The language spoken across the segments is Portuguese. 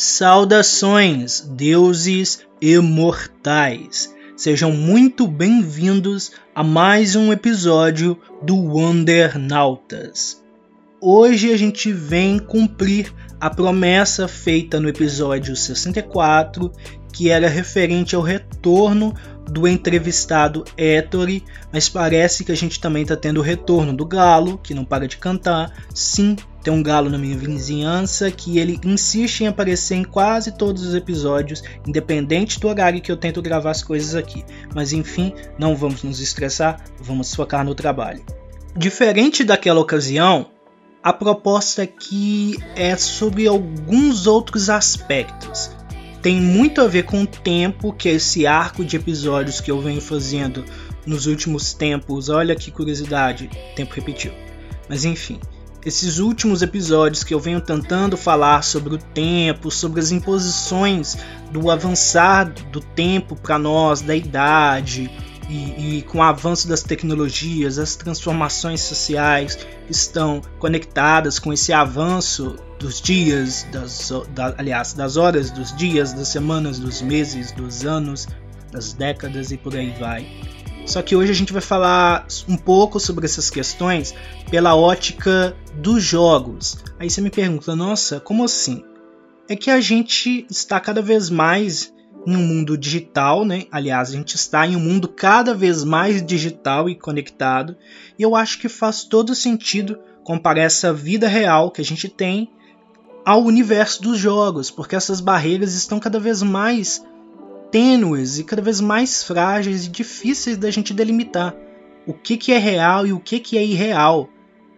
Saudações, deuses imortais! Sejam muito bem-vindos a mais um episódio do Wondernautas. Hoje a gente vem cumprir a promessa feita no episódio 64, que era referente ao retorno do entrevistado Ettore, mas parece que a gente também está tendo o retorno do galo, que não para de cantar. Sim, tem um galo na minha vizinhança que ele insiste em aparecer em quase todos os episódios, independente do horário que eu tento gravar as coisas aqui. Mas enfim, não vamos nos estressar, vamos focar no trabalho. Diferente daquela ocasião, a proposta aqui é sobre alguns outros aspectos. Tem muito a ver com o tempo, que esse arco de episódios que eu venho fazendo nos últimos tempos. Olha que curiosidade, tempo repetiu. Mas enfim, esses últimos episódios que eu venho tentando falar sobre o tempo, sobre as imposições do avançar do tempo para nós, da idade, e, e, com o avanço das tecnologias, as transformações sociais estão conectadas com esse avanço dos dias, das, da, aliás, das horas, dos dias, das semanas, dos meses, dos anos, das décadas e por aí vai. Só que hoje a gente vai falar um pouco sobre essas questões pela ótica dos jogos. Aí você me pergunta, nossa, como assim? É que a gente está cada vez mais em um mundo digital, né? Aliás, a gente está em um mundo cada vez mais digital e conectado. E eu acho que faz todo sentido comparar essa vida real que a gente tem ao universo dos jogos, porque essas barreiras estão cada vez mais tênues e cada vez mais frágeis e difíceis da gente delimitar. O que, que é real e o que, que é irreal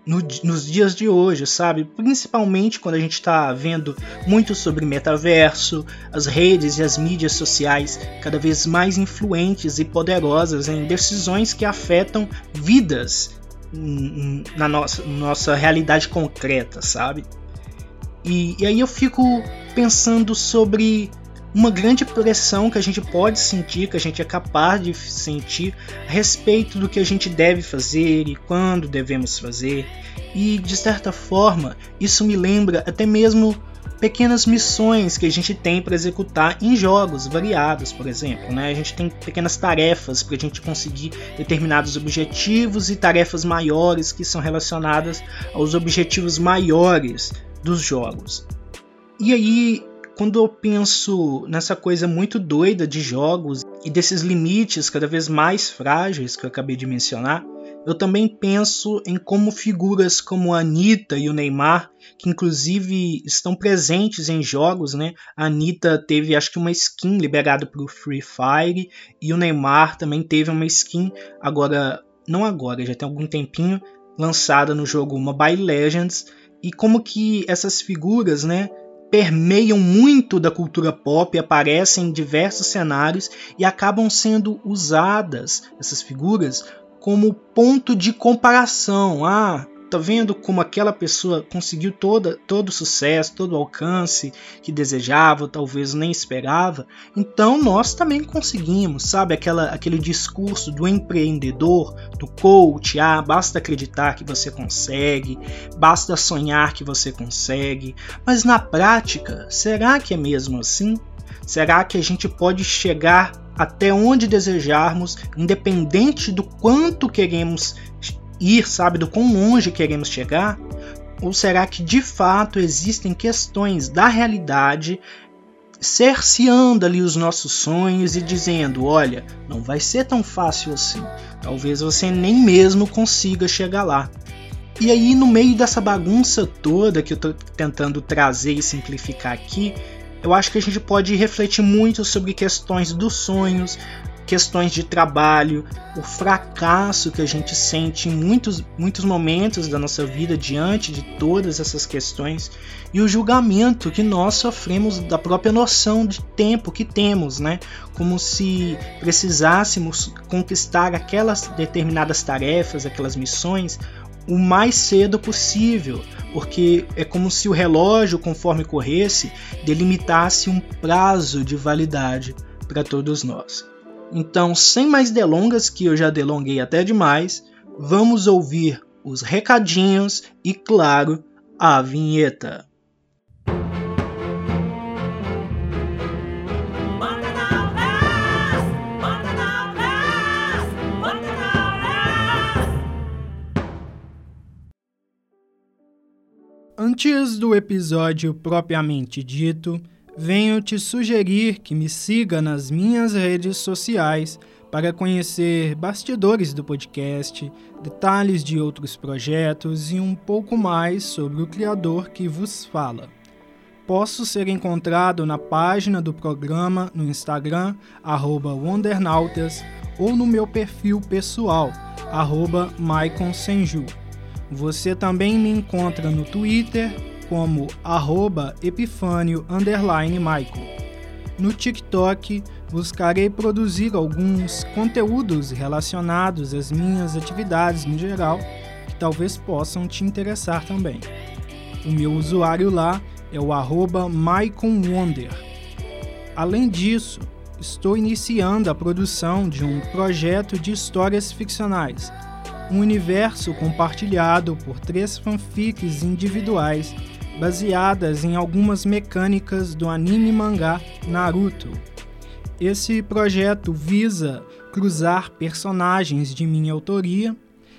no, nos dias de hoje, sabe? Principalmente quando a gente está vendo muito sobre metaverso, as redes e as mídias sociais cada vez mais influentes e poderosas em decisões que afetam vidas na nossa, nossa realidade concreta, sabe? E, e aí eu fico pensando sobre uma grande pressão que a gente pode sentir, que a gente é capaz de sentir a respeito do que a gente deve fazer e quando devemos fazer. E de certa forma, isso me lembra até mesmo pequenas missões que a gente tem para executar em jogos variados, por exemplo. Né? A gente tem pequenas tarefas para a gente conseguir determinados objetivos e tarefas maiores que são relacionadas aos objetivos maiores dos jogos. E aí quando eu penso nessa coisa muito doida de jogos e desses limites cada vez mais frágeis que eu acabei de mencionar, eu também penso em como figuras como a Anitta e o Neymar, que inclusive estão presentes em jogos, né? A Anitta teve acho que uma skin liberada para o Free Fire e o Neymar também teve uma skin agora, não agora, já tem algum tempinho, lançada no jogo Mobile Legends. E como que essas figuras, né, permeiam muito da cultura pop, aparecem em diversos cenários e acabam sendo usadas essas figuras como ponto de comparação. Ah, tá vendo como aquela pessoa conseguiu toda, todo o sucesso, todo o alcance que desejava, talvez nem esperava. Então nós também conseguimos, sabe? Aquela, aquele discurso do empreendedor, do coach, ah, basta acreditar que você consegue, basta sonhar que você consegue. Mas na prática, será que é mesmo assim? Será que a gente pode chegar até onde desejarmos, independente do quanto queremos ir, sabe, do quão longe queremos chegar? Ou será que de fato existem questões da realidade cerceando ali os nossos sonhos e dizendo: olha, não vai ser tão fácil assim, talvez você nem mesmo consiga chegar lá. E aí, no meio dessa bagunça toda que eu estou tentando trazer e simplificar aqui, eu acho que a gente pode refletir muito sobre questões dos sonhos, questões de trabalho, o fracasso que a gente sente em muitos, muitos momentos da nossa vida diante de todas essas questões e o julgamento que nós sofremos da própria noção de tempo que temos, né? Como se precisássemos conquistar aquelas determinadas tarefas, aquelas missões o mais cedo possível, porque é como se o relógio, conforme corresse, delimitasse um prazo de validade para todos nós. Então, sem mais delongas, que eu já delonguei até demais, vamos ouvir os recadinhos e, claro, a vinheta. Antes do episódio propriamente dito, venho te sugerir que me siga nas minhas redes sociais para conhecer bastidores do podcast, detalhes de outros projetos e um pouco mais sobre o criador que vos fala. Posso ser encontrado na página do programa no Instagram, Wondernautas, ou no meu perfil pessoal, MaiconSenju. Você também me encontra no Twitter como arroba epifânio No TikTok, buscarei produzir alguns conteúdos relacionados às minhas atividades no geral, que talvez possam te interessar também. O meu usuário lá é o arroba maiconwonder. Além disso, estou iniciando a produção de um projeto de histórias ficcionais, um universo compartilhado por três fanfics individuais baseadas em algumas mecânicas do anime mangá Naruto. Esse projeto visa cruzar personagens de minha autoria,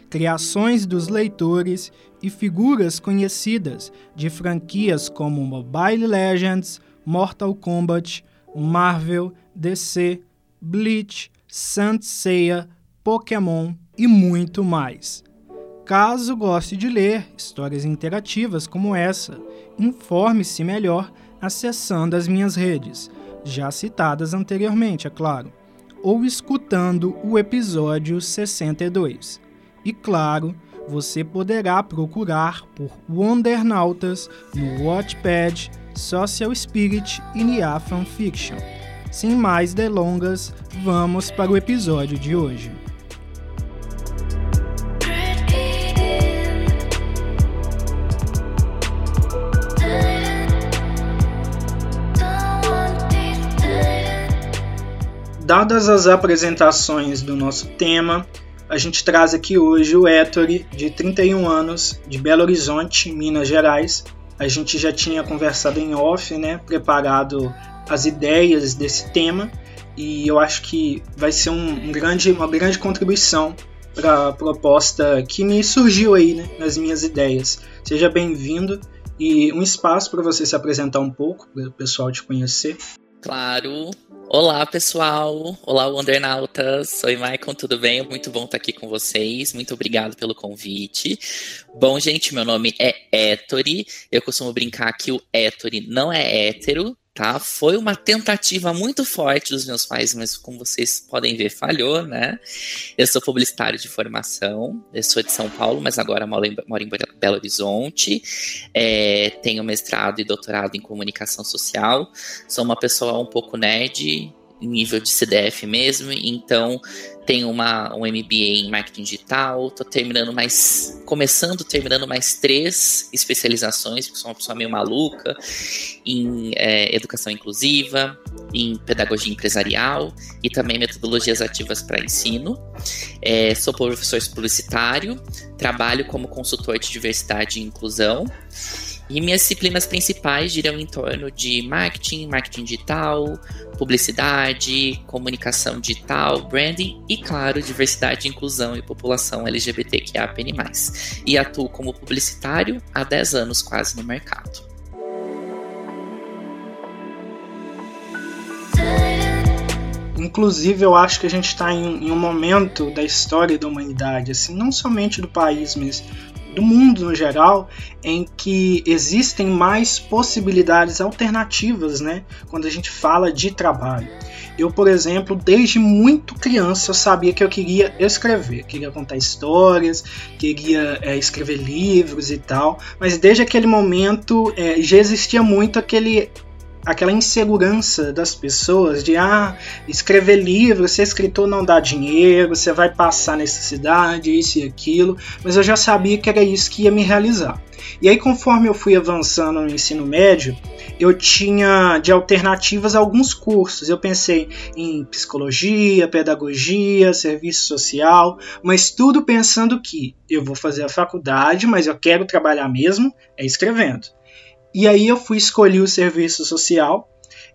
criações dos leitores e figuras conhecidas de franquias como Mobile Legends, Mortal Kombat, Marvel, DC, Bleach, Saint Seiya, Pokémon e muito mais. Caso goste de ler histórias interativas como essa, informe-se melhor acessando as minhas redes, já citadas anteriormente, é claro, ou escutando o episódio 62. E claro, você poderá procurar por Wondernautas no Watchpad, Social Spirit e Nia Fanfiction. Sem mais delongas, vamos para o episódio de hoje. Dadas as apresentações do nosso tema, a gente traz aqui hoje o Ettore, de 31 anos, de Belo Horizonte, Minas Gerais. A gente já tinha conversado em off, né, preparado as ideias desse tema, e eu acho que vai ser um, um grande, uma grande contribuição para a proposta que me surgiu aí né, nas minhas ideias. Seja bem-vindo e um espaço para você se apresentar um pouco, para o pessoal te conhecer. Claro. Olá, pessoal. Olá, Wondernautas. Oi, Maicon, tudo bem? Muito bom estar aqui com vocês. Muito obrigado pelo convite. Bom, gente, meu nome é Ettore. Eu costumo brincar que o Ettore não é hétero, tá? Foi uma tentativa muito forte dos meus pais, mas como vocês podem ver, falhou, né? Eu sou publicitário de formação, eu sou de São Paulo, mas agora moro em, moro em Belo Horizonte. É, tenho mestrado e doutorado em comunicação social. Sou uma pessoa um pouco nerd, nível de CDF mesmo, então tenho uma, um MBA em marketing digital, tô terminando mais, começando, terminando mais três especializações, porque sou uma pessoa meio maluca, em é, educação inclusiva, em pedagogia empresarial e também metodologias ativas para ensino. É, sou professor publicitário, trabalho como consultor de diversidade e inclusão e minhas disciplinas principais giram em torno de marketing, marketing digital, publicidade, comunicação digital, branding e, claro, diversidade, inclusão e população LGBTQIAPN+. E atuo como publicitário há 10 anos quase no mercado. Inclusive, eu acho que a gente está em, em, um momento da história da humanidade, assim, não somente do país, mas do mundo no geral, em que existem mais possibilidades alternativas, né? Quando a gente fala de trabalho. Eu, por exemplo, desde muito criança eu sabia que eu queria escrever, queria contar histórias, queria é, escrever livros e tal, mas desde aquele momento é, já existia muito aquele aquela insegurança das pessoas de ah, escrever livro, ser escritor não dá dinheiro, você vai passar necessidade, isso e aquilo, mas eu já sabia que era isso que ia me realizar. E aí, conforme eu fui avançando no ensino médio, eu tinha de alternativas alguns cursos. Eu pensei em psicologia, pedagogia, serviço social, mas tudo pensando que eu vou fazer a faculdade, mas eu quero trabalhar mesmo é escrevendo. E aí eu fui escolher o serviço social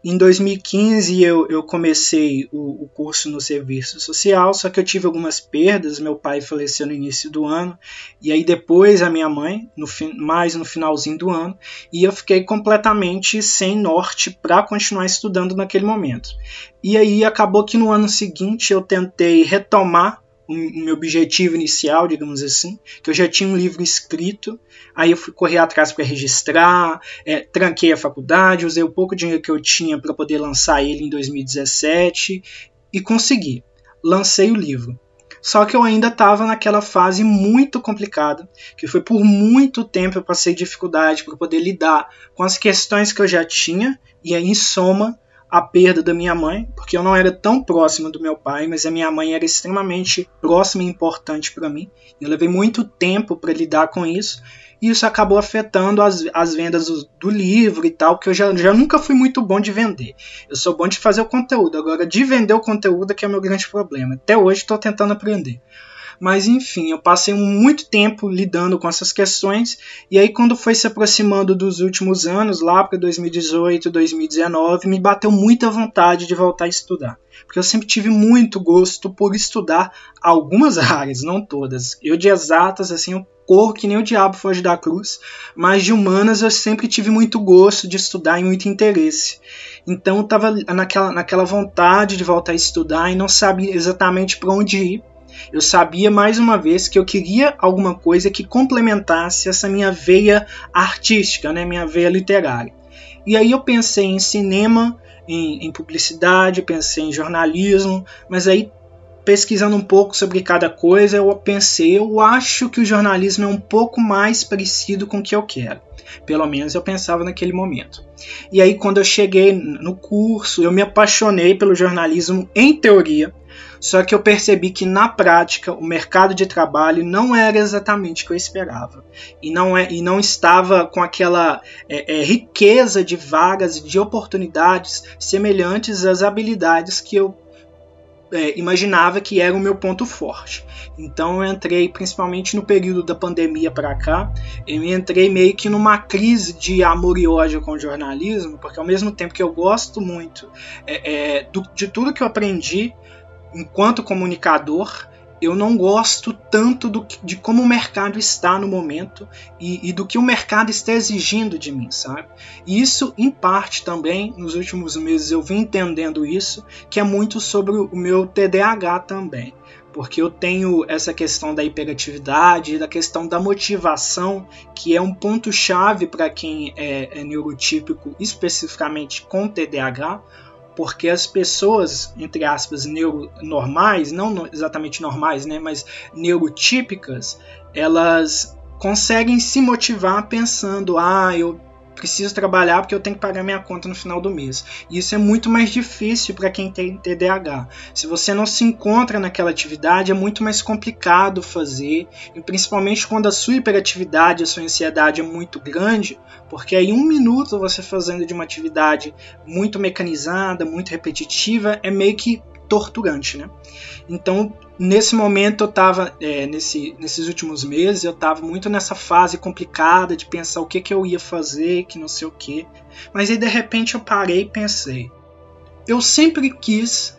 Em 2015 eu, eu comecei o, o, curso no serviço social, só que eu tive algumas perdas. Meu pai faleceu no início do ano, e aí depois a minha mãe, no, mais no finalzinho do ano, e eu fiquei completamente sem norte para continuar estudando naquele momento. E aí acabou que no ano seguinte eu tentei retomar o meu objetivo inicial, digamos assim, que eu já tinha um livro escrito, aí eu fui correr atrás para registrar, é, tranquei a faculdade, usei o pouco dinheiro que eu tinha para poder lançar ele em 2017 e consegui. Lancei o livro. Só que eu ainda estava naquela fase muito complicada, que foi por muito tempo eu passei dificuldade para poder lidar com as questões que eu já tinha, e aí, em soma, a perda da minha mãe, porque eu não era tão próximo do meu pai, mas a minha mãe era extremamente próxima e importante para mim. Eu levei muito tempo para lidar com isso, e isso acabou afetando as, as vendas do, do, livro e tal, que eu já, já nunca fui muito bom de vender. Eu sou bom de fazer o conteúdo, agora de vender o conteúdo é que é o meu grande problema. Até hoje estou tentando aprender. Mas enfim, eu passei muito tempo lidando com essas questões, e aí quando foi se aproximando dos últimos anos, lá para 2018, 2019, me bateu muita vontade de voltar a estudar. Porque eu sempre tive muito gosto por estudar algumas áreas, não todas. Eu de exatas, assim, eu corro que nem o diabo foge da cruz, mas de humanas eu sempre tive muito gosto de estudar e muito interesse. Então eu estava naquela, naquela vontade de voltar a estudar e não sabia exatamente para onde ir eu sabia mais uma vez que eu queria alguma coisa que complementasse essa minha veia artística, né, minha veia literária. E aí eu pensei em cinema, em, em publicidade, pensei em jornalismo, mas aí pesquisando um pouco sobre cada coisa, eu pensei, eu acho que o jornalismo é um pouco mais parecido com o que eu quero. Pelo menos eu pensava naquele momento. E aí, quando eu cheguei no curso, eu me apaixonei pelo jornalismo em teoria. Só que eu percebi que na prática o mercado de trabalho não era exatamente o que eu esperava e não, é, e não estava com aquela é, é, riqueza de vagas de oportunidades semelhantes às habilidades que eu é, imaginava que era o meu ponto forte. Então eu entrei principalmente no período da pandemia para cá, eu entrei meio que numa crise de amor e ódio com o jornalismo, porque ao mesmo tempo que eu gosto muito é, é, do, de tudo que eu aprendi enquanto comunicador, eu não gosto tanto do, de como o mercado está no momento e, e, do que o mercado está exigindo de mim, sabe? E isso, em parte, também, nos últimos meses eu vim entendendo isso, que é muito sobre o meu TDAH também. Porque eu tenho essa questão da hiperatividade, da questão da motivação, que é um ponto-chave para quem é, é neurotípico, especificamente com TDAH, porque as pessoas, entre aspas, neuronormais, não exatamente normais, né, mas neurotípicas, elas conseguem se motivar pensando, ah, eu preciso trabalhar porque eu tenho que pagar minha conta no final do mês. E isso é muito mais difícil para quem tem TDAH. Se você não se encontra naquela atividade, é muito mais complicado fazer, e principalmente quando a sua hiperatividade, a sua ansiedade é muito grande, porque aí um minuto você fazendo de uma atividade muito mecanizada, muito repetitiva, é meio que torturante, né? Então, nesse momento eu estava, é, nesse, nesses últimos meses, eu estava muito nessa fase complicada de pensar o que, que eu ia fazer, que não sei o que. Mas aí de repente eu parei e pensei. Eu sempre quis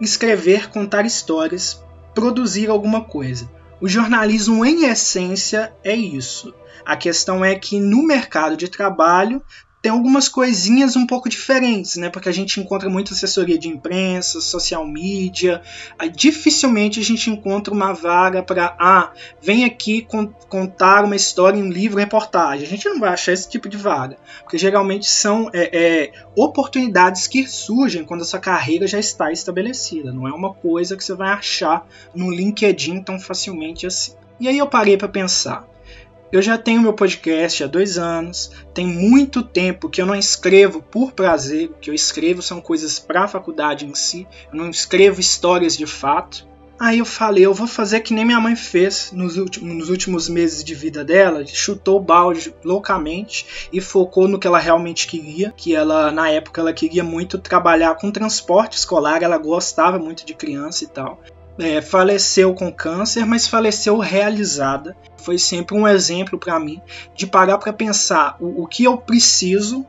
escrever, contar histórias, produzir alguma coisa. O jornalismo, em essência, é isso. A questão é que no mercado de trabalho tem algumas coisinhas um pouco diferentes, né? Porque a gente encontra muita assessoria de imprensa, social media. Aí, dificilmente a gente encontra uma vaga para, ah, vem aqui con contar uma história em um livro, reportagem. A gente não vai achar esse tipo de vaga, porque geralmente são é, é, oportunidades que surgem quando a sua carreira já está estabelecida. Não é uma coisa que você vai achar no LinkedIn tão facilmente assim. E aí eu parei para pensar eu já tenho meu podcast há dois anos, tem muito tempo que eu não escrevo por prazer, o que eu escrevo são coisas para a faculdade em si, eu não escrevo histórias de fato. Aí eu falei, eu vou fazer que nem minha mãe fez nos últimos, nos últimos meses de vida dela, chutou o balde loucamente e focou no que ela realmente queria, que ela na época ela queria muito trabalhar com transporte escolar, ela gostava muito de criança e tal é, faleceu com câncer, mas faleceu realizada. Foi sempre um exemplo para mim de parar para pensar o, o, que eu preciso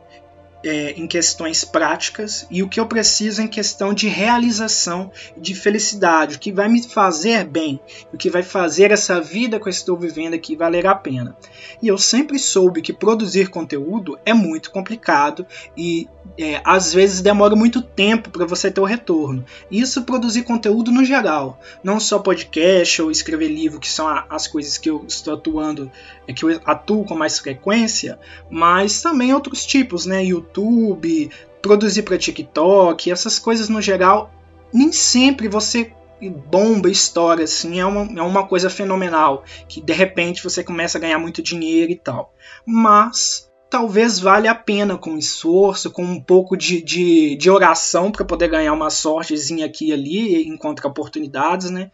é, em questões práticas e o que eu preciso em questão de realização, de felicidade, o que vai me fazer bem, o que vai fazer essa vida que eu estou vivendo aqui valer a pena. E eu sempre soube que produzir conteúdo é muito complicado e é, às vezes demora muito tempo para você ter o retorno. Isso produzir conteúdo no geral, não só podcast ou escrever livro, que são as coisas que eu estou atuando, é, que eu atuo com mais frequência, mas também outros tipos, né? YouTube, produzir para TikTok, essas coisas no geral, nem sempre você bomba, história, assim, é uma, é uma coisa fenomenal, que de repente você começa a ganhar muito dinheiro e tal. Mas talvez valha a pena com esforço, com um pouco de, de, de oração para poder ganhar uma sortezinha aqui e ali, encontrar oportunidades, né?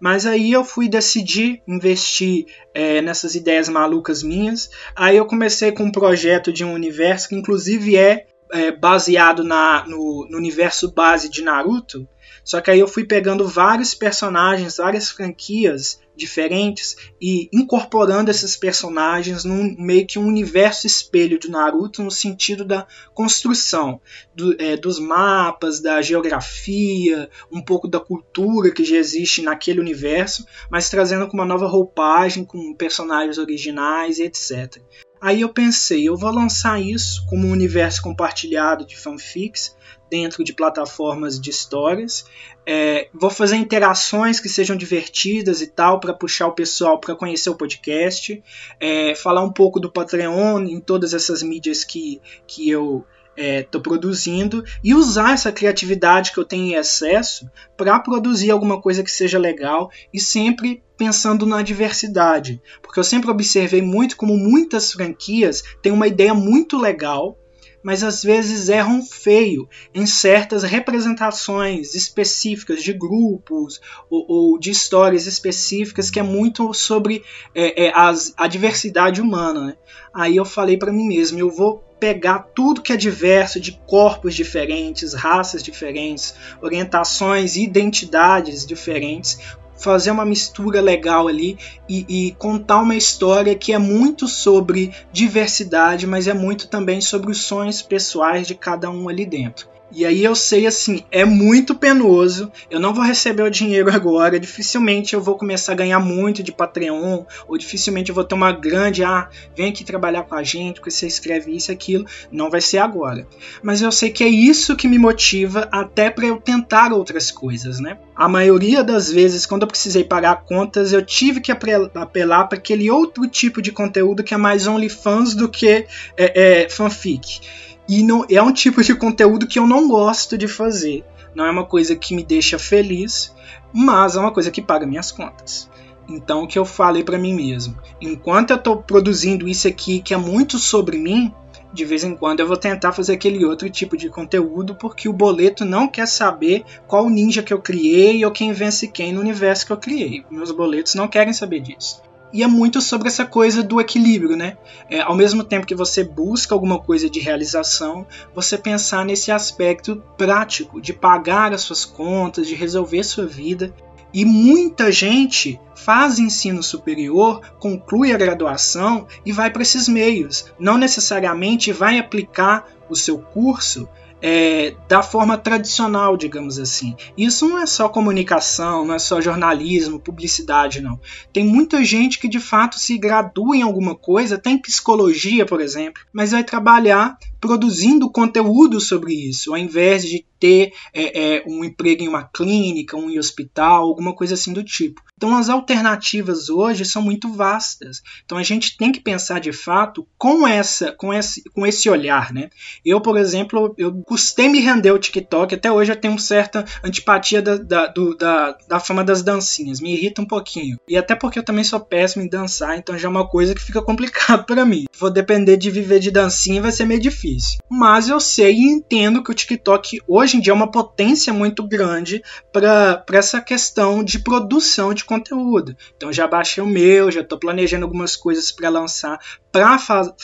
Mas aí eu fui decidir investir é, nessas ideias malucas minhas. Aí eu comecei com um projeto de um universo que inclusive é, é baseado na, no, no universo base de Naruto, só que aí eu fui pegando vários personagens, várias franquias diferentes e incorporando esses personagens num meio que um universo espelho de Naruto no sentido da construção do, é, dos mapas, da geografia, um pouco da cultura que já existe naquele universo, mas trazendo com uma nova roupagem, com personagens originais e etc. Aí eu pensei, eu vou lançar isso como um universo compartilhado de fanfics dentro de plataformas de histórias. É, vou fazer interações que sejam divertidas e tal, para puxar o pessoal para conhecer o podcast. É, falar um pouco do Patreon em todas essas mídias que, que eu estou é, produzindo e usar essa criatividade que eu tenho em excesso para produzir alguma coisa que seja legal e sempre pensando na diversidade. Porque eu sempre observei muito como muitas franquias têm uma ideia muito legal mas às vezes erram feio em certas representações específicas de grupos ou, ou de histórias específicas que é muito sobre é, é, as, a diversidade humana. Né? Aí eu falei para mim mesmo, eu vou pegar tudo que é diverso, de corpos diferentes, raças diferentes, orientações identidades diferentes, fazer uma mistura legal ali e, e, contar uma história que é muito sobre diversidade, mas é muito também sobre os sonhos pessoais de cada um ali dentro. E aí eu sei assim, é muito penoso. Eu não vou receber o dinheiro agora. Dificilmente eu vou começar a ganhar muito de Patreon, ou dificilmente eu vou ter uma grande, ah, vem aqui trabalhar com a gente, porque você escreve isso e aquilo. Não vai ser agora. Mas eu sei que é isso que me motiva até para eu tentar outras coisas, né? A maioria das vezes, quando eu precisei pagar contas, eu tive que apelar para aquele outro tipo de conteúdo que é mais OnlyFans do que é, é, fanfic. E não, é um tipo de conteúdo que eu não gosto de fazer. Não é uma coisa que me deixa feliz, mas é uma coisa que paga minhas contas. Então o que eu falei para mim mesmo, enquanto eu estou produzindo isso aqui que é muito sobre mim, de vez em quando eu vou tentar fazer aquele outro tipo de conteúdo porque o boleto não quer saber qual ninja que eu criei ou quem vence quem no universo que eu criei. Meus boletos não querem saber disso e é muito sobre essa coisa do equilíbrio, né? É, ao mesmo tempo que você busca alguma coisa de realização, você pensar nesse aspecto prático de pagar as suas contas, de resolver sua vida. E muita gente faz ensino superior, conclui a graduação e vai para esses meios. Não necessariamente vai aplicar o seu curso é, da forma tradicional, digamos assim. Isso não é só comunicação, não é só jornalismo, publicidade, não. Tem muita gente que de fato se gradua em alguma coisa, tem psicologia, por exemplo, mas vai trabalhar produzindo conteúdo sobre isso, ao invés de ter é, é, um emprego em uma clínica, um hospital, alguma coisa assim do tipo. Então as alternativas hoje são muito vastas. Então a gente tem que pensar de fato com essa, com esse, com esse olhar, né? Eu, por exemplo, eu custei me render ao TikTok. Até hoje eu tenho uma certa antipatia da, da, do, da, da fama das dancinhas. Me irrita um pouquinho. E até porque eu também sou péssimo em dançar, então já é uma coisa que fica complicado para mim. Vou depender de viver de dancinha vai ser meio difícil. Mas eu sei e entendo que o TikTok hoje em dia é uma potência muito grande para essa questão de produção de conteúdo. Então já baixei o meu, já estou planejando algumas coisas para lançar, para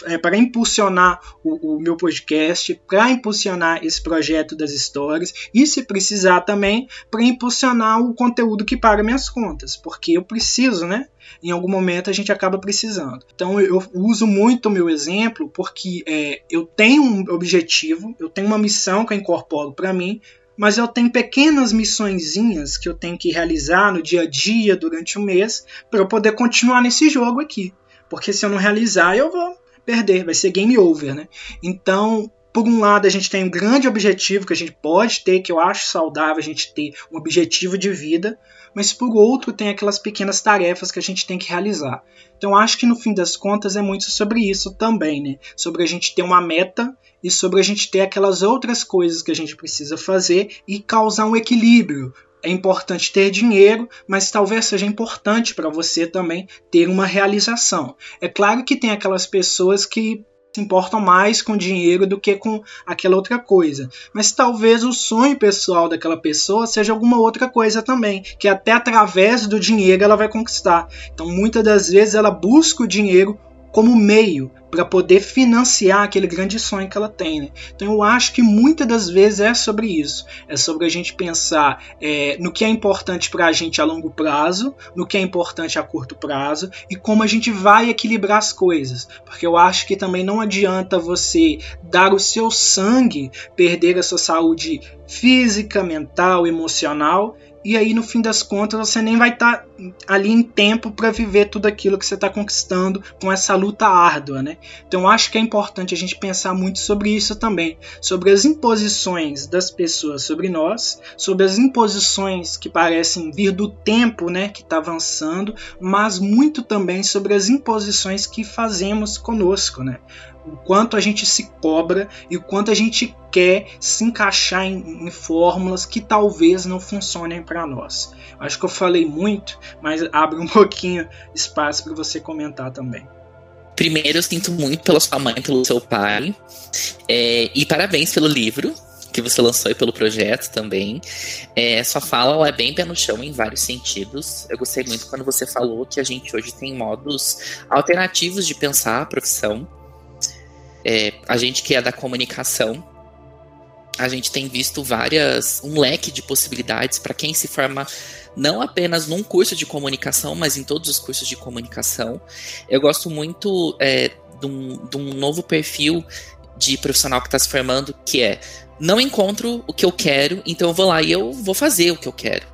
é, impulsionar o, o, meu podcast, para impulsionar esse projeto das histórias e, se precisar também, para impulsionar o conteúdo que paga minhas contas, porque eu preciso, né? Em algum momento a gente acaba precisando. Então eu uso muito o meu exemplo porque é, eu tenho um objetivo, eu tenho uma missão que eu incorporo para mim, mas eu tenho pequenas missõezinhas que eu tenho que realizar no dia a dia durante o mês para eu poder continuar nesse jogo aqui. Porque se eu não realizar, eu vou perder, vai ser game over, né? Então, por um lado, a gente tem um grande objetivo que a gente pode ter, que eu acho saudável a gente ter um objetivo de vida, mas por outro, tem aquelas pequenas tarefas que a gente tem que realizar. Então, acho que no fim das contas é muito sobre isso também, né? Sobre a gente ter uma meta e sobre a gente ter aquelas outras coisas que a gente precisa fazer e causar um equilíbrio. É importante ter dinheiro, mas talvez seja importante para você também ter uma realização. É claro que tem aquelas pessoas que se importam mais com dinheiro do que com aquela outra coisa. Mas talvez o sonho pessoal daquela pessoa seja alguma outra coisa também, que até através do dinheiro ela vai conquistar. Então muitas das vezes ela busca o dinheiro como meio para poder financiar aquele grande sonho que ela tem. Né? Então eu acho que muitas das vezes é sobre isso. É sobre a gente pensar é, no que é importante para a gente a longo prazo, no que é importante a curto prazo e como a gente vai equilibrar as coisas. Porque eu acho que também não adianta você dar o seu sangue, perder a sua saúde física, mental, emocional e aí no fim das contas você nem vai estar tá ali em tempo para viver tudo aquilo que você está conquistando com essa luta árdua, né? Então acho que é importante a gente pensar muito sobre isso também, sobre as imposições das pessoas sobre nós, sobre as imposições que parecem vir do tempo, né, que está avançando, mas muito também sobre as imposições que fazemos conosco, né? o quanto a gente se cobra e o quanto a gente quer se encaixar em, em fórmulas que talvez não funcionem para nós. Acho que eu falei muito, mas abre um pouquinho espaço para você comentar também. Primeiro, eu sinto muito pela sua mãe, pelo seu pai, é, e parabéns pelo livro que você lançou e pelo projeto também. É, sua fala é bem pé no chão em vários sentidos. Eu gostei muito quando você falou que a gente hoje tem modos alternativos de pensar a profissão é, a gente que é da comunicação, a gente tem visto várias um leque de possibilidades para quem se forma não apenas num curso de comunicação, mas em todos os cursos de comunicação. Eu gosto muito é, de, um, de um novo perfil de profissional que está se formando, que é não encontro o que eu quero, então eu vou lá e eu vou fazer o que eu quero.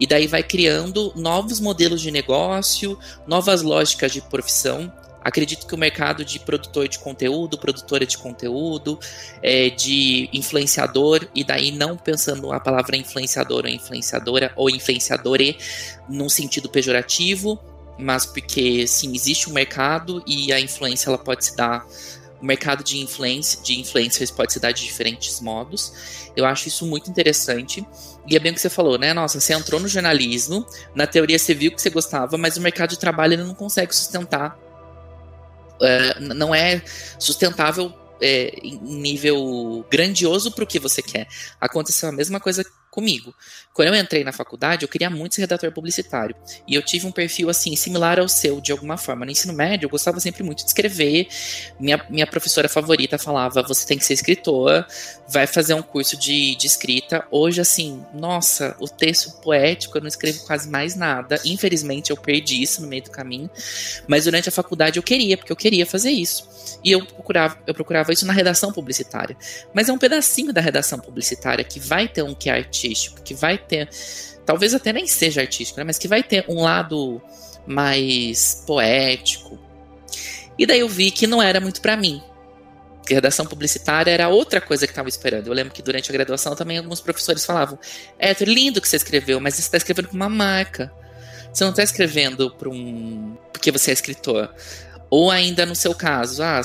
E daí vai criando novos modelos de negócio, novas lógicas de profissão. Acredito que o mercado de produtor de conteúdo, produtora de conteúdo, é, de influenciador, e daí não pensando a palavra influenciador ou influenciadora ou influenciadore num sentido pejorativo, mas porque sim, existe um mercado e a influência ela pode se dar o mercado de influência de influencers pode se dar de diferentes modos. Eu acho isso muito interessante. E é bem o que você falou, né? Nossa, você entrou no jornalismo, na teoria você viu que você gostava, mas o mercado de trabalho ele não consegue sustentar uh, não é sustentável é, em nível grandioso para o que você quer. Aconteceu a mesma coisa comigo. Quando eu entrei na faculdade, eu queria muito ser redator publicitário. E eu tive um perfil, assim, similar ao seu, de alguma forma. No ensino médio, eu gostava sempre muito de escrever. Minha, minha professora favorita falava: você tem que ser escritor, vai fazer um curso de, de escrita. Hoje, assim, nossa, o texto poético, eu não escrevo quase mais nada. Infelizmente, eu perdi isso no meio do caminho. Mas durante a faculdade eu queria, porque eu queria fazer isso. E eu procurava, eu procurava isso na redação publicitária. Mas é um pedacinho da redação publicitária que vai ter um que é artístico, que vai ter. Talvez até nem seja artístico, né? Mas que vai ter um lado mais poético. E daí eu vi que não era muito para mim. Que redação publicitária era outra coisa que estava esperando. Eu lembro que durante a graduação também alguns professores falavam: É, lindo que você escreveu, mas você está escrevendo para uma marca. Você não está escrevendo para um. porque você é escritor. Ou ainda no seu caso, ah,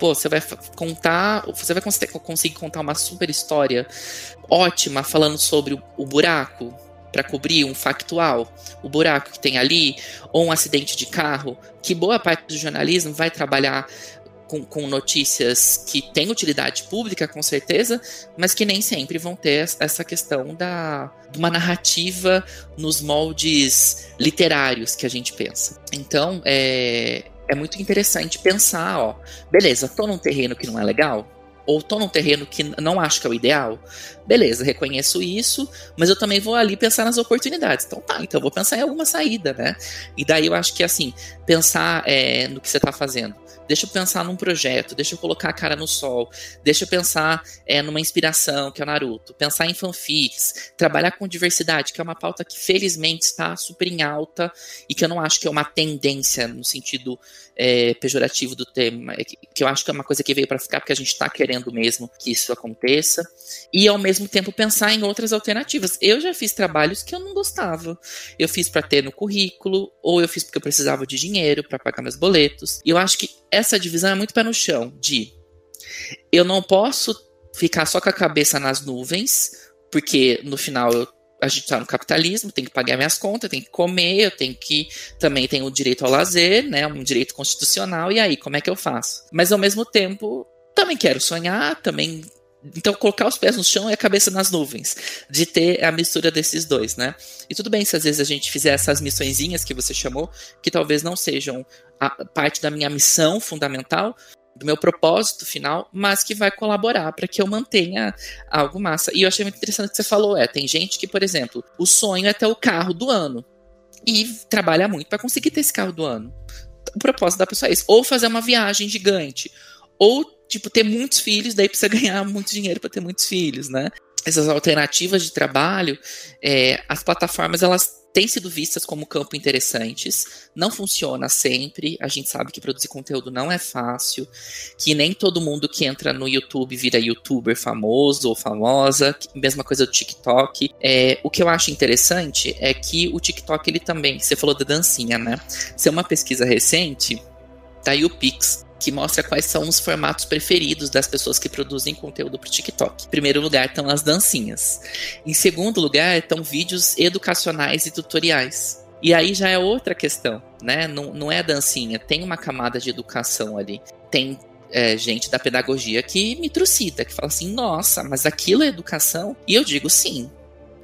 pô, você vai contar, você vai conseguir contar uma super história ótima falando sobre o, o buraco para cobrir um factual, o buraco que tem ali, ou um acidente de carro, que boa parte do jornalismo vai trabalhar com, com, notícias que têm utilidade pública, com certeza, mas que nem sempre vão ter essa questão da de uma narrativa nos moldes literários que a gente pensa. Então, é, é muito interessante pensar, ó, beleza, tô num terreno que não é legal, ou tô num terreno que não acho que é o ideal, beleza, reconheço isso, mas eu também vou ali pensar nas oportunidades. Então tá, então eu vou pensar em alguma saída, né? E daí eu acho que assim, pensar é, no que você tá fazendo deixa eu pensar num projeto, deixa eu colocar a cara no sol, deixa eu pensar é, numa inspiração, que é o Naruto, pensar em fanfics, trabalhar com diversidade, que é uma pauta que felizmente está super em alta e que eu não acho que é uma tendência no sentido é, pejorativo do tema, é que eu acho que é uma coisa que veio para ficar porque a gente está querendo mesmo que isso aconteça e ao mesmo tempo pensar em outras alternativas. Eu já fiz trabalhos que eu não gostava, eu fiz para ter no currículo ou eu fiz porque eu precisava de dinheiro para pagar meus boletos. E eu acho que essa divisão é muito pé no chão, de eu não posso ficar só com a cabeça nas nuvens, porque no final eu, a gente está no capitalismo, tem que pagar minhas contas, tem que comer, eu tenho que também tenho o direito ao lazer, né, um direito constitucional, e aí como é que eu faço? Mas ao mesmo tempo também quero sonhar, também então, colocar os pés no chão e a cabeça nas nuvens, de ter a mistura desses dois, né? E tudo bem se às vezes a gente fizer essas missõezinhas que você chamou, que talvez não sejam parte da minha missão fundamental, do meu propósito final, mas que vai colaborar para que eu mantenha algo massa. E eu achei muito interessante o que você falou, é, tem gente que, por exemplo, o sonho é ter o carro do ano e trabalha muito para conseguir ter esse carro do ano. O propósito da pessoa é isso, ou fazer uma viagem gigante, ou tipo, ter muitos filhos, daí precisa ganhar muito dinheiro para ter muitos filhos, né? Essas alternativas de trabalho, é, as plataformas elas têm sido vistas como campo interessantes, não funciona sempre, a gente sabe que produzir conteúdo não é fácil, que nem todo mundo que entra no YouTube vira youtuber famoso ou famosa, mesma coisa do TikTok. É, o que eu acho interessante é que o TikTok ele também, você falou da dancinha, né? Isso é uma pesquisa recente da YouPix, que mostra quais são os formatos preferidos das pessoas que produzem conteúdo para o TikTok. Em primeiro lugar estão as dancinhas. Em segundo lugar estão vídeos educacionais e tutoriais. E aí já é outra questão, né? Não, não é dancinha, tem uma camada de educação ali. Tem é, gente da pedagogia que me trucida, que fala assim, nossa, mas aquilo é educação? E eu digo sim,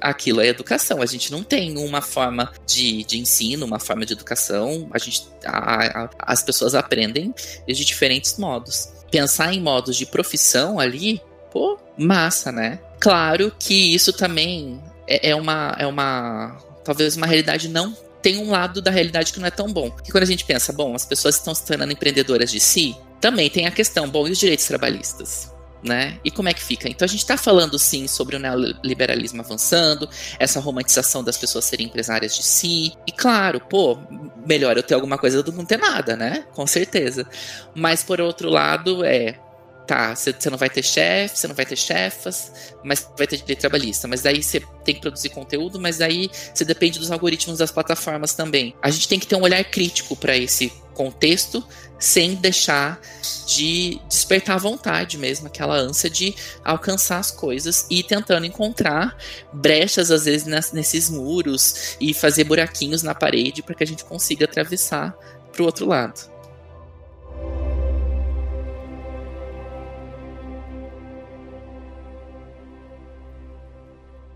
aquilo é educação. A gente não tem uma forma de, de ensino, uma forma de educação. A gente, a, a, as pessoas aprendem de diferentes modos. Pensar em modos de profissão ali, pô, massa, né? Claro que isso também é, é uma, é uma, talvez uma realidade não tem um lado da realidade que não é tão bom. Que quando a gente pensa, bom, as pessoas estão se tornando empreendedoras de si, também tem a questão, bom, e os direitos trabalhistas? Né? E como é que fica? Então a gente está falando sim sobre o neoliberalismo avançando, essa romantização das pessoas serem empresárias de si. E claro, pô, melhor eu ter alguma coisa do que não ter nada, né? Com certeza. Mas por outro lado, é tá, você não vai ter chefe, você não vai ter chefas, mas vai ter direito trabalhista. Mas daí você tem que produzir conteúdo, mas daí você depende dos algoritmos das plataformas também. A gente tem que ter um olhar crítico para esse contexto, sem deixar de despertar a vontade mesmo, aquela ânsia de alcançar as coisas e tentando encontrar brechas, às vezes, nesses muros e fazer buraquinhos na parede para que a gente consiga atravessar para o outro lado.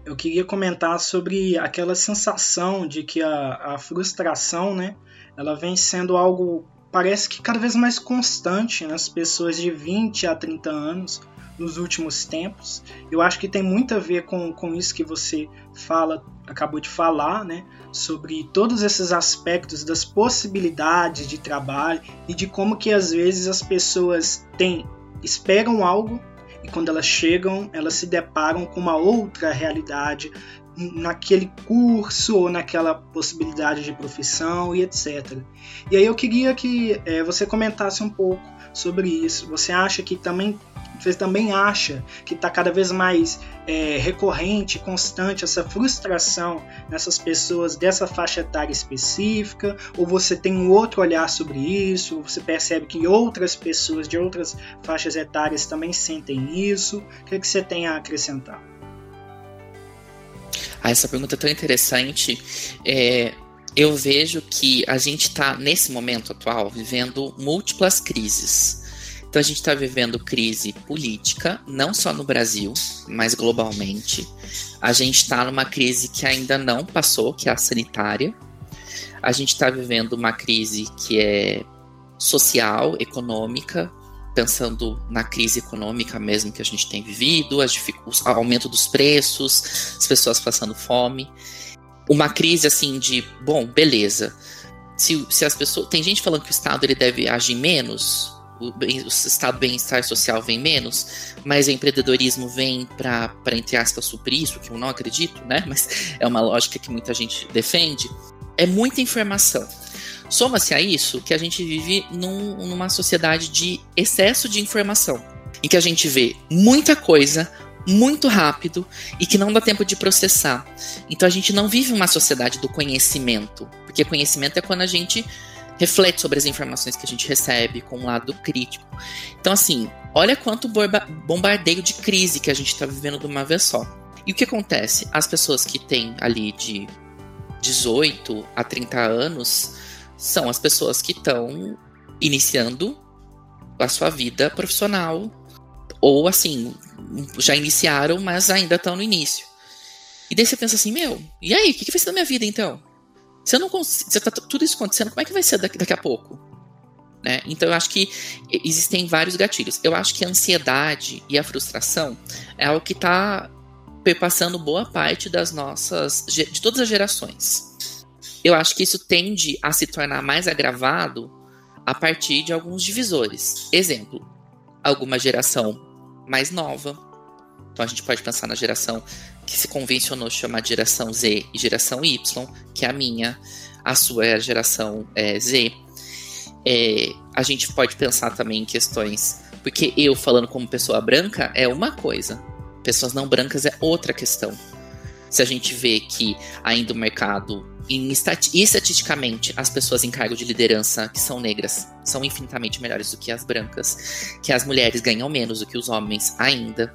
Eu queria comentar sobre aquela sensação de que a, a frustração, né, ela vem sendo algo parece que cada vez mais constante nas pessoas de 20 a 30 anos nos últimos tempos. Eu acho que tem muito a ver com, com isso que você fala, acabou de falar, né? Sobre todos esses aspectos das possibilidades de trabalho e de como que às vezes as pessoas têm, esperam algo e quando elas chegam, elas se deparam com uma outra realidade naquele curso ou naquela possibilidade de profissão e etc. E aí eu queria que é, você comentasse um pouco sobre isso. Você acha que também você também acha que está cada vez mais é, recorrente, constante essa frustração nessas pessoas dessa faixa etária específica? Ou você tem um outro olhar sobre isso? Você percebe que outras pessoas de outras faixas etárias também sentem isso? O que, é que você tem a acrescentar? Ah, essa pergunta é tão interessante. É, eu vejo que a gente está, nesse momento atual, vivendo múltiplas crises. Então a gente está vivendo crise política, não só no Brasil, mas globalmente. A gente está numa crise que ainda não passou, que é a sanitária. A gente está vivendo uma crise que é social, econômica, pensando na crise econômica mesmo que a gente tem vivido, o aumento dos preços, as pessoas passando fome. Uma crise assim de, bom, beleza. Se, se as pessoas. Tem gente falando que o Estado ele deve agir menos, o, estado de bem-estar social vem menos, mas o empreendedorismo vem para, entre aspas, suprir isso, que eu não acredito, né? Mas é uma lógica que muita gente defende. É muita informação. Soma-se a isso que a gente vive num, numa sociedade de excesso de informação, em que a gente vê muita coisa muito rápido e que não dá tempo de processar. Então a gente não vive uma sociedade do conhecimento, porque conhecimento é quando a gente reflete sobre as informações que a gente recebe com um lado crítico. Então, assim, olha quanto bombardeio de crise que a gente está vivendo de uma vez só. E o que acontece? As pessoas que têm ali de 18 a 30 anos são as pessoas que estão iniciando a sua vida profissional ou assim, já iniciaram, mas ainda estão no início. E daí você pensa assim, meu, e aí, o que, que vai ser da minha vida então? Eu não se tá tudo isso acontecendo, como é que vai ser daqui, daqui a pouco? Né? Então eu acho que existem vários gatilhos. Eu acho que a ansiedade e a frustração é algo que está perpassando boa parte das nossas, de todas as gerações. Eu acho que isso tende a se tornar mais agravado a partir de alguns divisores. Exemplo, alguma geração mais nova. Então a gente pode pensar na geração que se convencionou chamar de geração Z e geração Y, que é a minha, a sua é a geração é, Z. É, a gente pode pensar também em questões, porque eu falando como pessoa branca é uma coisa, pessoas não brancas é outra questão. Se a gente vê que ainda o mercado, em estatisticamente, as pessoas em cargo de liderança que são negras são infinitamente melhores do que as brancas, que as mulheres ganham menos do que os homens ainda,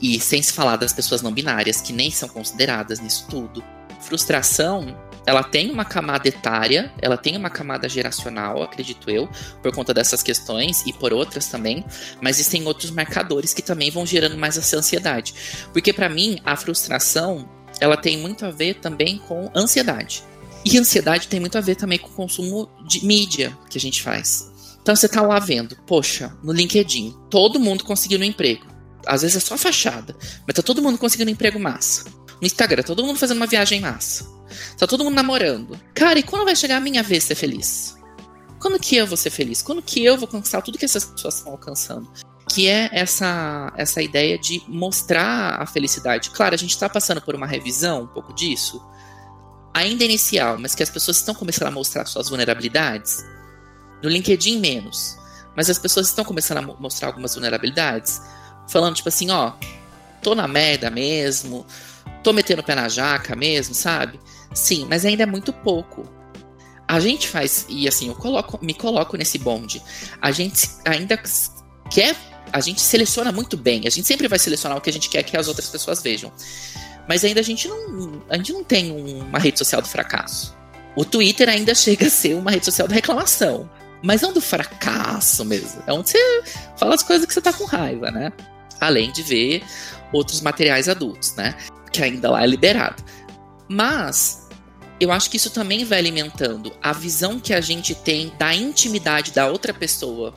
e sem se falar das pessoas não binárias, que nem são consideradas nisso tudo. Frustração, ela tem uma camada etária, ela tem uma camada geracional, acredito eu, por conta dessas questões e por outras também, mas existem outros marcadores que também vão gerando mais essa ansiedade. Porque para mim, a frustração, ela tem muito a ver também com ansiedade. E ansiedade tem muito a ver também com o consumo de mídia que a gente faz. Então você tá lá vendo, poxa, no LinkedIn, todo mundo conseguiu um emprego. Às vezes é só fachada. Mas tá todo mundo conseguindo emprego massa. No Instagram, todo mundo fazendo uma viagem massa. Tá todo mundo namorando. Cara, e quando vai chegar a minha vez de ser feliz? Quando que eu vou ser feliz? Quando que eu vou conquistar tudo que essas pessoas estão alcançando? Que é essa, essa ideia de mostrar a felicidade. Claro, a gente tá passando por uma revisão, um pouco disso. Ainda inicial, mas que as pessoas estão começando a mostrar suas vulnerabilidades. No LinkedIn, menos. Mas as pessoas estão começando a mostrar algumas vulnerabilidades falando tipo assim, ó, tô na merda mesmo, tô metendo o pé na jaca mesmo, sabe? Sim, mas ainda é muito pouco. A gente faz, e assim, eu coloco, me coloco nesse bonde. A gente ainda quer, a gente seleciona muito bem. A gente sempre vai selecionar o que a gente quer que as outras pessoas vejam. Mas ainda a gente não, a gente não tem uma rede social do fracasso. O Twitter ainda chega a ser uma rede social da reclamação. Mas não do fracasso mesmo. É onde você fala as coisas que você tá com raiva, né? Além de ver outros materiais adultos, né? Que ainda lá é liberado. Mas eu acho que isso também vai alimentando a visão que a gente tem da intimidade da outra pessoa,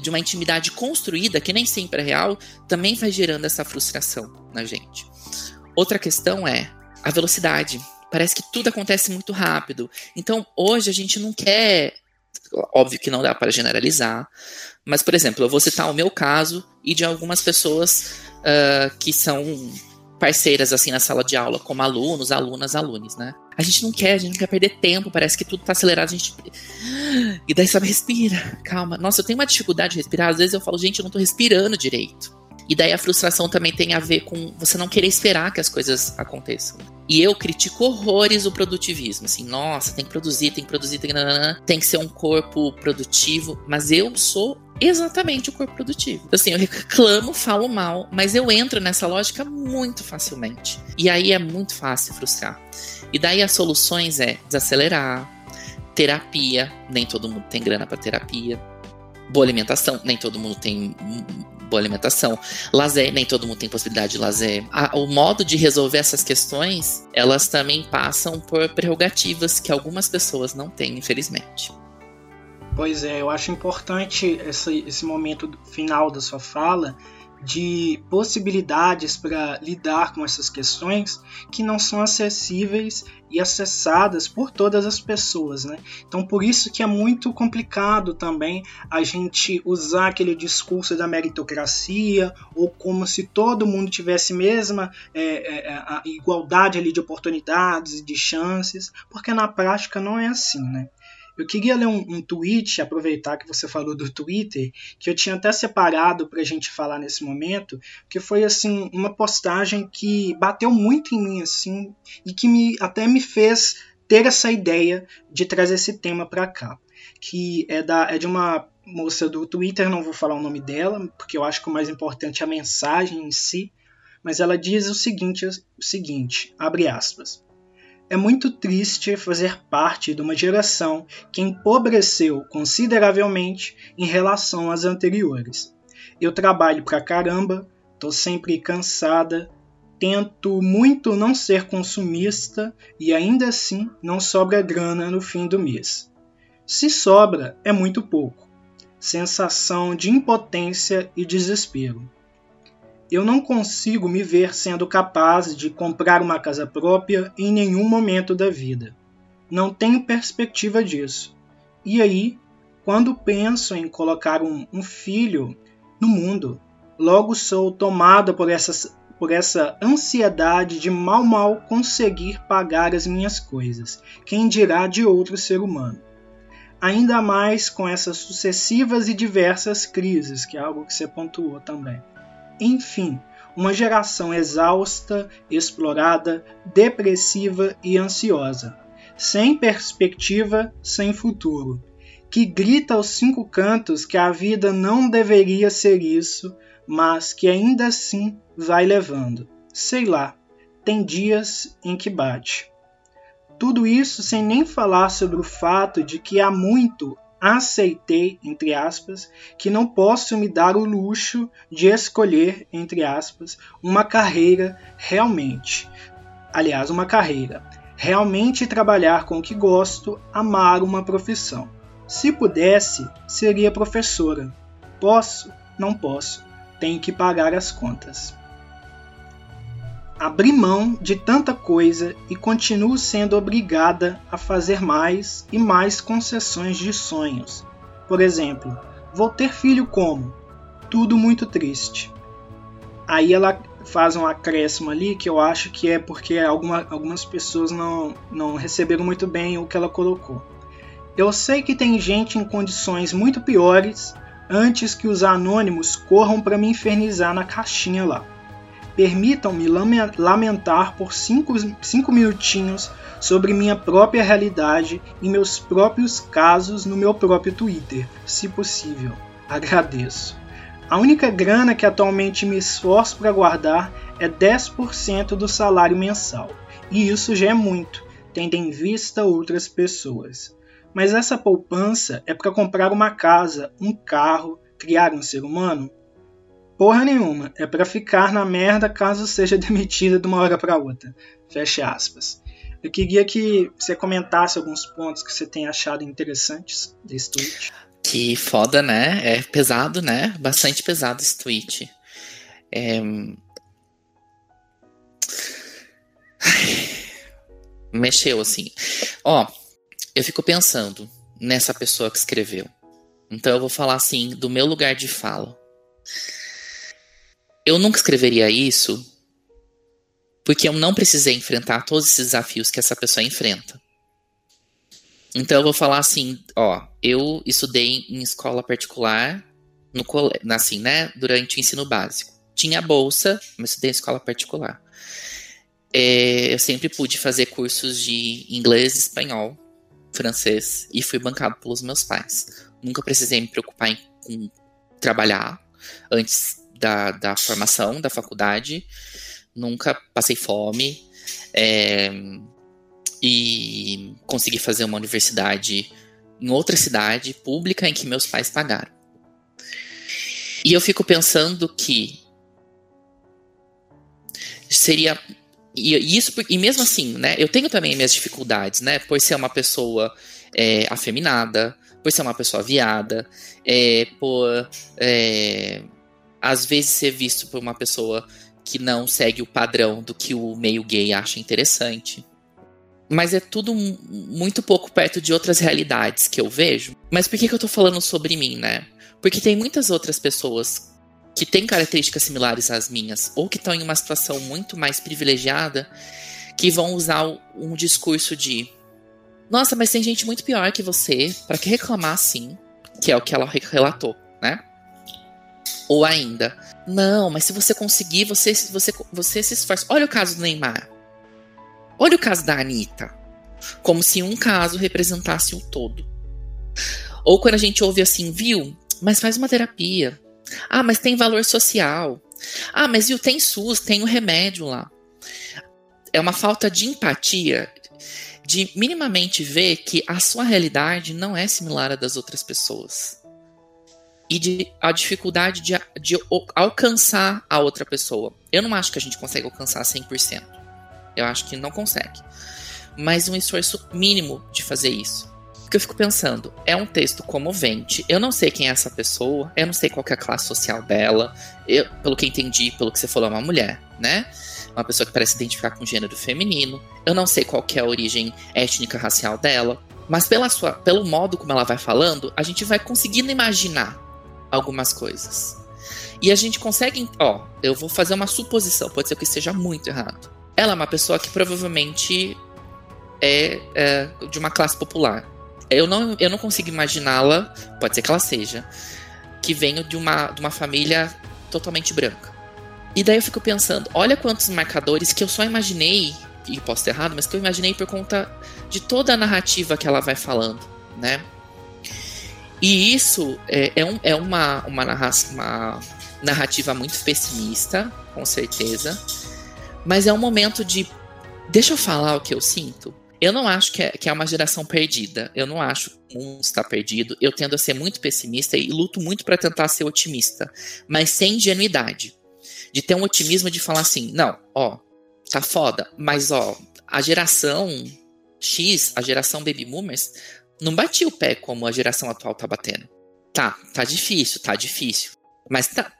de uma intimidade construída, que nem sempre é real, também vai gerando essa frustração na gente. Outra questão é a velocidade. Parece que tudo acontece muito rápido. Então, hoje a gente não quer. Óbvio que não dá para generalizar, mas, por exemplo, eu vou citar o meu caso e de algumas pessoas uh, que são parceiras assim na sala de aula, como alunos, alunas, alunos, né? A gente não quer, a gente não quer perder tempo, parece que tudo tá acelerado, a gente. E daí sabe, respira, calma. Nossa, eu tenho uma dificuldade de respirar, às vezes eu falo, gente, eu não tô respirando direito. E daí a frustração também tem a ver com você não querer esperar que as coisas aconteçam. E eu critico horrores o produtivismo. Assim, nossa, tem que produzir, tem que produzir, tem que, tem que ser um corpo produtivo. Mas eu sou exatamente o corpo produtivo. Assim, eu reclamo, falo mal, mas eu entro nessa lógica muito facilmente. E aí é muito fácil frustrar. E daí as soluções é desacelerar, terapia, nem todo mundo tem grana para terapia. Boa alimentação, nem todo mundo tem boa alimentação. Lazer, nem todo mundo tem possibilidade de lazer. A, o modo de resolver essas questões, elas também passam por prerrogativas que algumas pessoas não têm, infelizmente. Pois é, eu acho importante esse, esse momento final da sua fala de possibilidades para lidar com essas questões que não são acessíveis e acessadas por todas as pessoas, né? Então por isso que é muito complicado também a gente usar aquele discurso da meritocracia ou como se todo mundo tivesse mesma é, é, a igualdade ali de oportunidades e de chances, porque na prática não é assim, né? Eu queria ler um, um, tweet, aproveitar que você falou do Twitter, que eu tinha até separado para a gente falar nesse momento, que foi assim uma postagem que bateu muito em mim assim e que me até me fez ter essa ideia de trazer esse tema para cá, que é da é de uma moça do Twitter, não vou falar o nome dela, porque eu acho que o mais importante é a mensagem em si, mas ela diz o seguinte, o seguinte, abre aspas: é muito triste fazer parte de uma geração que empobreceu consideravelmente em relação às anteriores. Eu trabalho pra caramba, tô sempre cansada, tento muito não ser consumista e ainda assim não sobra grana no fim do mês. Se sobra, é muito pouco. Sensação de impotência e desespero. Eu não consigo me ver sendo capaz de comprar uma casa própria em nenhum momento da vida. Não tenho perspectiva disso. E aí, quando penso em colocar um, um filho no mundo, logo sou tomada por, por essa ansiedade de mal mal conseguir pagar as minhas coisas, quem dirá de outro ser humano. Ainda mais com essas sucessivas e diversas crises, que é algo que você pontuou também. Enfim, uma geração exausta, explorada, depressiva e ansiosa, sem perspectiva, sem futuro, que grita aos cinco cantos que a vida não deveria ser isso, mas que ainda assim vai levando. Sei lá, tem dias em que bate. Tudo isso sem nem falar sobre o fato de que há muito aceitei, entre aspas, que não posso me dar o luxo de escolher, entre aspas, uma carreira realmente. Aliás, uma carreira. Realmente trabalhar com o que gosto, amar uma profissão. Se pudesse, seria professora. Posso? Não posso. Tenho que pagar as contas abri mão de tanta coisa e continuo sendo obrigada a fazer mais e mais concessões de sonhos. Por exemplo, vou ter filho como? Tudo muito triste. Aí ela faz um acréscimo ali que eu acho que é porque alguma, algumas pessoas não, não receberam muito bem o que ela colocou. Eu sei que tem gente em condições muito piores antes que os anônimos corram para me infernizar na caixinha lá. Permitam-me lamentar por cinco, cinco minutinhos sobre minha própria realidade e meus próprios casos no meu próprio Twitter, se possível. Agradeço. A única grana que atualmente me esforço para guardar é 10% do salário mensal, e isso já é muito, tendo em vista outras pessoas. Mas essa poupança é para comprar uma casa, um carro, criar um ser humano? Porra nenhuma, é para ficar na merda caso seja demitida de uma hora para outra. Fecha aspas. Eu queria que você comentasse alguns pontos que você tem achado interessantes desse tweet. Que foda, né? É pesado, né? Bastante pesado esse tweet. É... Mexeu assim. Ó, eu fico pensando nessa pessoa que escreveu. Então eu vou falar assim, do meu lugar de fala. Eu nunca escreveria isso porque eu não precisei enfrentar todos esses desafios que essa pessoa enfrenta. Então eu vou falar assim, ó, eu estudei em escola particular no assim, né, durante o ensino básico. Tinha bolsa, mas estudei em escola particular. É, eu sempre pude fazer cursos de inglês, espanhol, francês e fui bancado pelos meus pais. Nunca precisei me preocupar em, em trabalhar antes da, da formação, da faculdade, nunca passei fome é, e consegui fazer uma universidade em outra cidade pública em que meus pais pagaram. E eu fico pensando que seria e isso e mesmo assim, né? Eu tenho também minhas dificuldades, né? Por ser uma pessoa é, afeminada, por ser uma pessoa viada, é, por é, às vezes ser visto por uma pessoa que não segue o padrão do que o meio gay acha interessante. Mas é tudo muito pouco perto de outras realidades que eu vejo. Mas por que, que eu tô falando sobre mim, né? Porque tem muitas outras pessoas que têm características similares às minhas, ou que estão em uma situação muito mais privilegiada, que vão usar um discurso de: Nossa, mas tem gente muito pior que você, para que reclamar assim? Que é o que ela relatou, né? Ou ainda, não, mas se você conseguir, você, você, você se esforça. Olha o caso do Neymar. Olha o caso da Anitta. Como se um caso representasse o todo. Ou quando a gente ouve assim, viu? Mas faz uma terapia. Ah, mas tem valor social. Ah, mas viu, tem SUS, tem o um remédio lá. É uma falta de empatia, de minimamente ver que a sua realidade não é similar à das outras pessoas. E de, a dificuldade de, de alcançar a outra pessoa. Eu não acho que a gente consegue alcançar 100%. Eu acho que não consegue. Mas um esforço mínimo de fazer isso. Porque eu fico pensando, é um texto comovente. Eu não sei quem é essa pessoa, eu não sei qual é a classe social dela. Eu, pelo que entendi, pelo que você falou, é uma mulher, né? Uma pessoa que parece identificar com o gênero feminino. Eu não sei qual é a origem étnica racial dela. Mas pela sua, pelo modo como ela vai falando, a gente vai conseguindo imaginar algumas coisas. E a gente consegue. Ó, eu vou fazer uma suposição, pode ser que esteja muito errado. Ela é uma pessoa que provavelmente é, é de uma classe popular eu não, eu não consigo imaginá-la, pode ser que ela seja, que venha de uma, de uma família totalmente branca. E daí eu fico pensando, olha quantos marcadores que eu só imaginei, e posso ter errado, mas que eu imaginei por conta de toda a narrativa que ela vai falando, né? E isso é, é, um, é uma, uma, narra uma narrativa muito pessimista, com certeza, mas é um momento de. Deixa eu falar o que eu sinto. Eu não acho que é, que é uma geração perdida. Eu não acho que o mundo está perdido. Eu tendo a ser muito pessimista e luto muito para tentar ser otimista, mas sem ingenuidade. De ter um otimismo de falar assim: não, ó, tá foda, mas ó, a geração X, a geração Baby Boomers, não batia o pé como a geração atual tá batendo. Tá, tá difícil, tá difícil. Mas tá,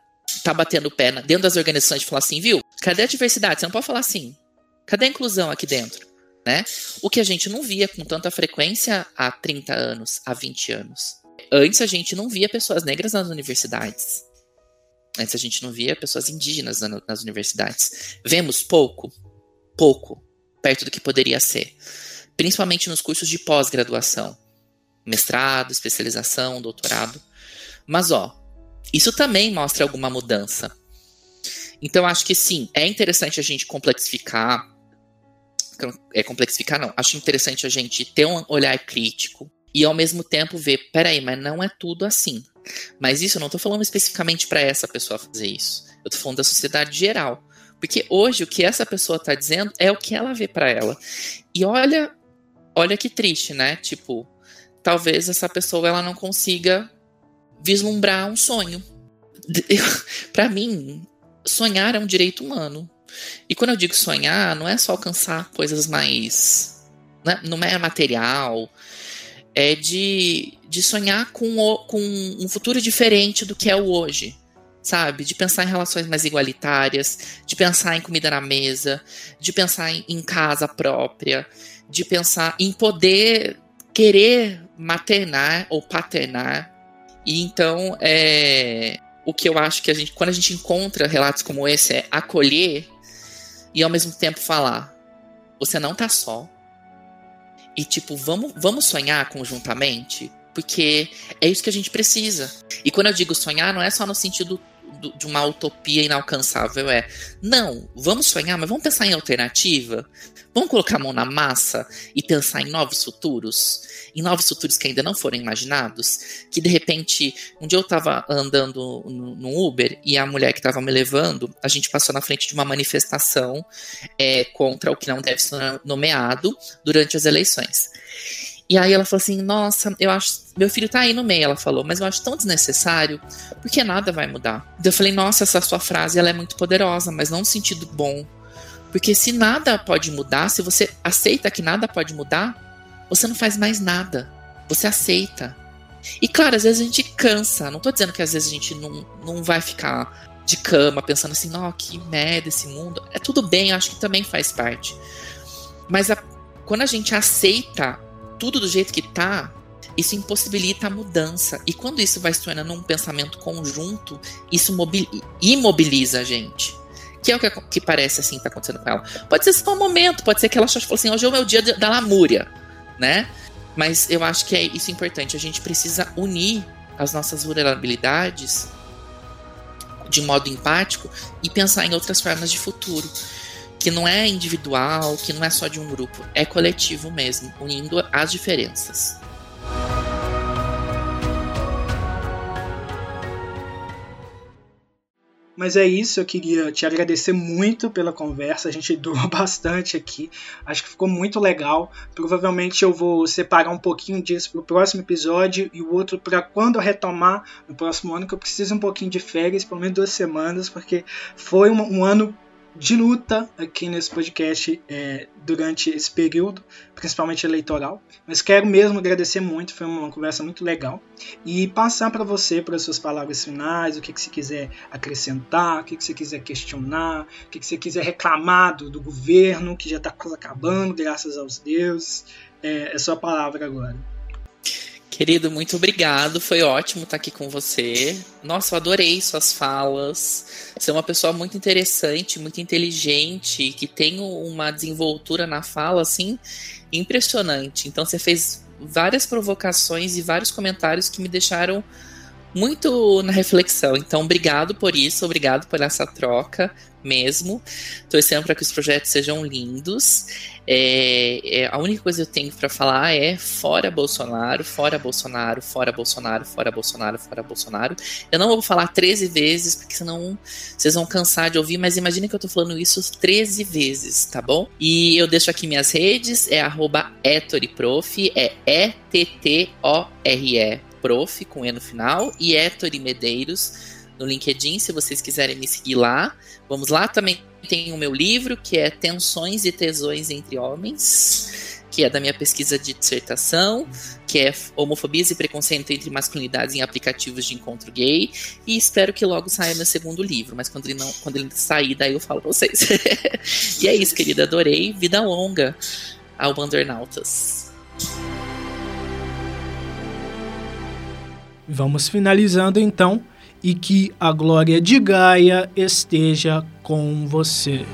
tá batendo o pé dentro das organizações de falar assim, viu? Cadê a diversidade? Você não pode falar assim. Cadê a inclusão aqui dentro? né? O que a gente não via com tanta frequência há 30 anos, há 20 anos. Antes a gente não via pessoas negras nas universidades. Antes a gente não via pessoas indígenas nas universidades. Vemos pouco, pouco, perto do que poderia ser. Principalmente nos cursos de pós-graduação. Mestrado, especialização, doutorado. Mas, ó, isso também mostra alguma mudança. Então, acho que sim, é interessante a gente complexificar é, complexificar, não. Acho interessante a gente ter um olhar crítico e ao mesmo tempo ver, peraí, mas não é tudo assim. Mas isso eu não tô falando especificamente para essa pessoa fazer isso. Eu tô falando da sociedade geral. Porque hoje o que essa pessoa tá dizendo é o que ela vê para ela. E olha, olha que triste, né? Tipo, talvez essa pessoa ela não consiga vislumbrar um sonho. para mim, sonhar é um direito humano. E quando eu digo sonhar, não é só alcançar coisas mais. Né? Não é material. É de, de sonhar com, o, com um futuro diferente do que é o hoje. Sabe? De pensar em relações mais igualitárias, de pensar em comida na mesa, de pensar em, em casa própria, de pensar em poder querer maternar ou paternar. E então, é, o que eu acho que a gente, quando a gente encontra relatos como esse, é acolher e ao mesmo tempo falar: você não tá só. E tipo, vamos, vamos sonhar conjuntamente, porque é isso que a gente precisa. E quando eu digo sonhar, não é só no sentido de uma utopia inalcançável, é não, vamos sonhar, mas vamos pensar em alternativa. Vamos colocar a mão na massa e pensar em novos futuros? Em novos futuros que ainda não foram imaginados? Que de repente, um dia eu tava andando no, Uber e a mulher que tava me levando, a gente passou na frente de uma manifestação é, contra o que não deve ser nomeado durante as eleições. E aí ela falou assim: Nossa, eu acho. Meu filho tá aí no meio, ela falou, mas eu acho tão desnecessário, porque nada vai mudar. Então eu falei: Nossa, essa sua frase ela é muito poderosa, mas não no sentido bom. Porque se nada pode mudar, se você aceita que nada pode mudar, você não faz mais nada. Você aceita. E claro, às vezes a gente cansa. Não tô dizendo que às vezes a gente não, não vai ficar de cama pensando assim, não, que merda esse mundo. É tudo bem, acho que também faz parte. Mas a, quando a gente aceita tudo do jeito que tá, isso impossibilita a mudança. E quando isso vai se tornando um pensamento conjunto, isso imobiliza a gente. Que é o que, que parece assim tá acontecendo com ela. Pode ser só um momento, pode ser que ela falou assim, hoje é o meu dia da lamúria, né? Mas eu acho que é isso importante. A gente precisa unir as nossas vulnerabilidades de modo empático e pensar em outras formas de futuro que não é individual, que não é só de um grupo, é coletivo mesmo, unindo as diferenças. Mas é isso, eu queria te agradecer muito pela conversa. A gente durou bastante aqui. Acho que ficou muito legal. Provavelmente eu vou separar um pouquinho disso para o próximo episódio e o outro para quando eu retomar no próximo ano, que eu preciso um pouquinho de férias, pelo menos duas semanas, porque foi um, um ano de luta aqui nesse podcast é, durante esse período, principalmente eleitoral. Mas quero mesmo agradecer muito, foi uma conversa muito legal. E passar para você, para as suas palavras finais, o que, que você quiser acrescentar, o que, que você quiser questionar, o que, que você quiser reclamar do, do governo, que já está acabando, graças aos deuses. É, é sua palavra agora. Querido, muito obrigado. Foi ótimo estar aqui com você. Nossa, eu adorei suas falas. Você é uma pessoa muito interessante, muito inteligente, que tem uma desenvoltura na fala assim impressionante. Então você fez várias provocações e vários comentários que me deixaram muito na reflexão. Então, obrigado por isso, obrigado por essa troca mesmo. Torcendo para que os projetos sejam lindos. É, é, a única coisa que eu tenho para falar é fora Bolsonaro, fora Bolsonaro, fora Bolsonaro, fora Bolsonaro, fora Bolsonaro. Eu não vou falar 13 vezes, porque senão vocês vão cansar de ouvir, mas imagine que eu tô falando isso 13 vezes, tá bom? E eu deixo aqui minhas redes, é arroba etoriprof, é E-T-T-O-R-E, prof, com E no final, e Etori Medeiros no LinkedIn, se vocês quiserem me seguir lá. Vamos lá, também tem o meu livro, que é Tensões e Tesões entre Homens, que é da minha pesquisa de dissertação, que é Homofobias e Preconceito entre Masculinidades em Aplicativos de Encontro Gay. E espero que logo saia meu segundo livro, mas quando ele, não, quando ele sair, daí eu falo pra vocês. e é isso, querida, adorei. Vida longa ao Wandernautas. Vamos finalizando então e que a glória de Gaia esteja com você.